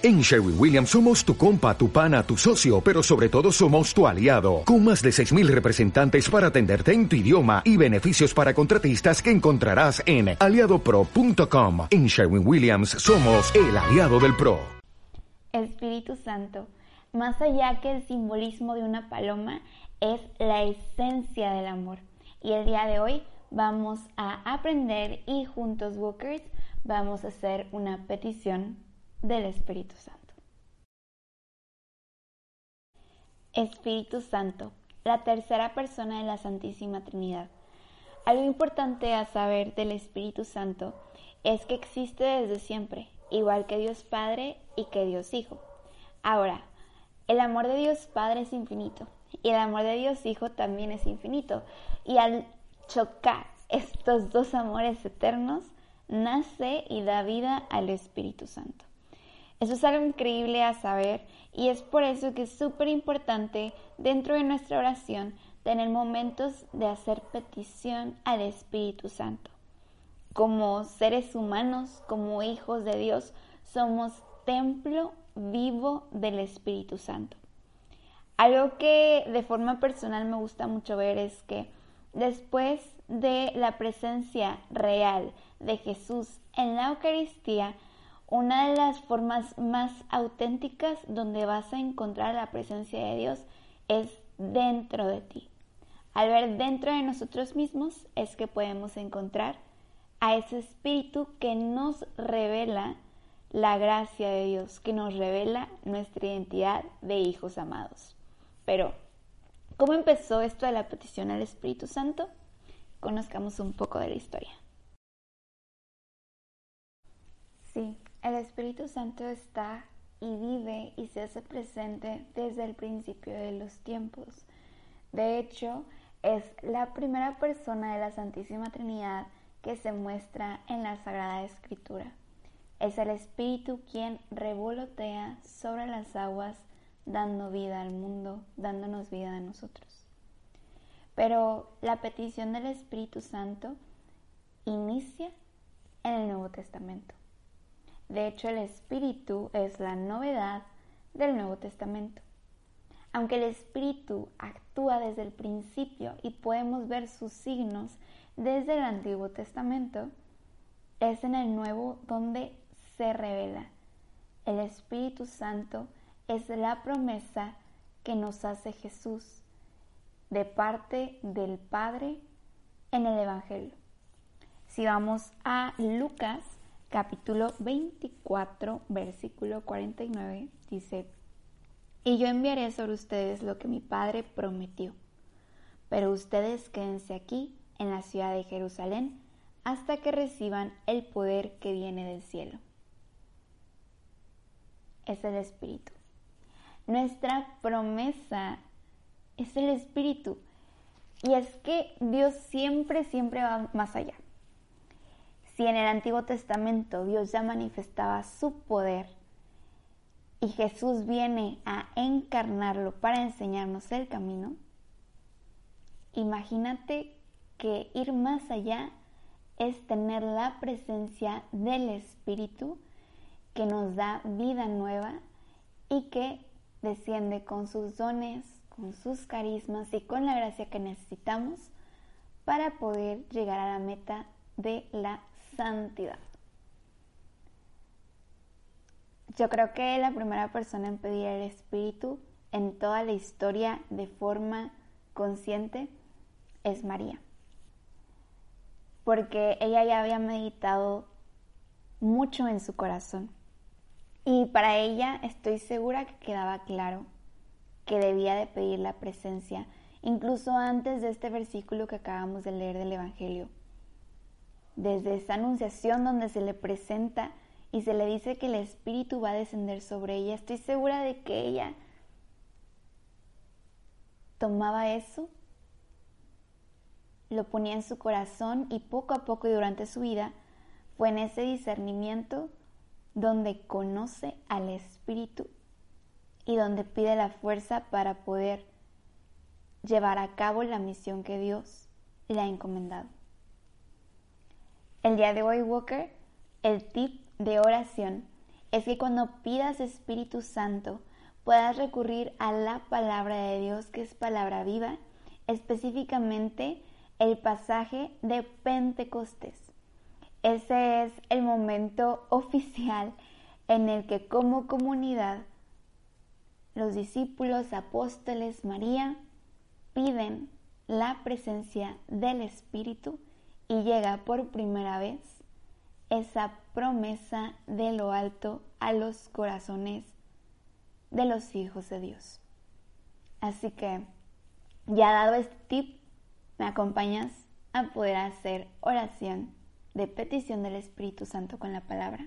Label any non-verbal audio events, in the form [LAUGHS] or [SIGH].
En Sherwin Williams somos tu compa, tu pana, tu socio, pero sobre todo somos tu aliado, con más de 6.000 representantes para atenderte en tu idioma y beneficios para contratistas que encontrarás en aliadopro.com. En Sherwin Williams somos el aliado del PRO. Espíritu Santo, más allá que el simbolismo de una paloma, es la esencia del amor. Y el día de hoy vamos a aprender y juntos, Walkers, vamos a hacer una petición del Espíritu Santo. Espíritu Santo, la tercera persona de la Santísima Trinidad. Algo importante a saber del Espíritu Santo es que existe desde siempre, igual que Dios Padre y que Dios Hijo. Ahora, el amor de Dios Padre es infinito y el amor de Dios Hijo también es infinito. Y al chocar estos dos amores eternos, nace y da vida al Espíritu Santo. Eso es algo increíble a saber y es por eso que es súper importante dentro de nuestra oración tener momentos de hacer petición al Espíritu Santo. Como seres humanos, como hijos de Dios, somos templo vivo del Espíritu Santo. Algo que de forma personal me gusta mucho ver es que después de la presencia real de Jesús en la Eucaristía, una de las formas más auténticas donde vas a encontrar la presencia de Dios es dentro de ti. Al ver dentro de nosotros mismos es que podemos encontrar a ese espíritu que nos revela la gracia de Dios, que nos revela nuestra identidad de hijos amados. Pero, ¿cómo empezó esto de la petición al Espíritu Santo? Conozcamos un poco de la historia. Sí, el Espíritu Santo está y vive y se hace presente desde el principio de los tiempos. De hecho, es la primera persona de la Santísima Trinidad que se muestra en la Sagrada Escritura. Es el Espíritu quien revolotea sobre las aguas, dando vida al mundo, dándonos vida a nosotros. Pero la petición del Espíritu Santo inicia en el Nuevo Testamento. De hecho, el Espíritu es la novedad del Nuevo Testamento. Aunque el Espíritu actúa desde el principio y podemos ver sus signos desde el Antiguo Testamento, es en el Nuevo donde se revela. El Espíritu Santo es la promesa que nos hace Jesús de parte del Padre en el Evangelio. Si vamos a Lucas capítulo 24, versículo 49, dice, Y yo enviaré sobre ustedes lo que mi Padre prometió, pero ustedes quédense aquí en la ciudad de Jerusalén hasta que reciban el poder que viene del cielo. Es el Espíritu. Nuestra promesa es el Espíritu. Y es que Dios siempre, siempre va más allá. Si en el Antiguo Testamento Dios ya manifestaba su poder y Jesús viene a encarnarlo para enseñarnos el camino, imagínate que ir más allá es tener la presencia del Espíritu que nos da vida nueva y que desciende con sus dones, con sus carismas y con la gracia que necesitamos para poder llegar a la meta de la santidad. Yo creo que la primera persona en pedir el Espíritu en toda la historia de forma consciente es María. Porque ella ya había meditado mucho en su corazón. Y para ella estoy segura que quedaba claro que debía de pedir la presencia, incluso antes de este versículo que acabamos de leer del Evangelio desde esa anunciación donde se le presenta y se le dice que el Espíritu va a descender sobre ella, estoy segura de que ella tomaba eso, lo ponía en su corazón y poco a poco y durante su vida fue en ese discernimiento donde conoce al Espíritu y donde pide la fuerza para poder llevar a cabo la misión que Dios le ha encomendado. El día de hoy, Walker, el tip de oración es que cuando pidas Espíritu Santo puedas recurrir a la palabra de Dios, que es palabra viva, específicamente el pasaje de Pentecostés. Ese es el momento [LAUGHS] oficial en el que como comunidad los discípulos, apóstoles, María, piden la presencia del Espíritu y llega por primera vez esa promesa de lo alto a los corazones de los hijos de Dios. Así que, ya dado este tip, me acompañas a poder hacer oración de petición del Espíritu Santo con la palabra.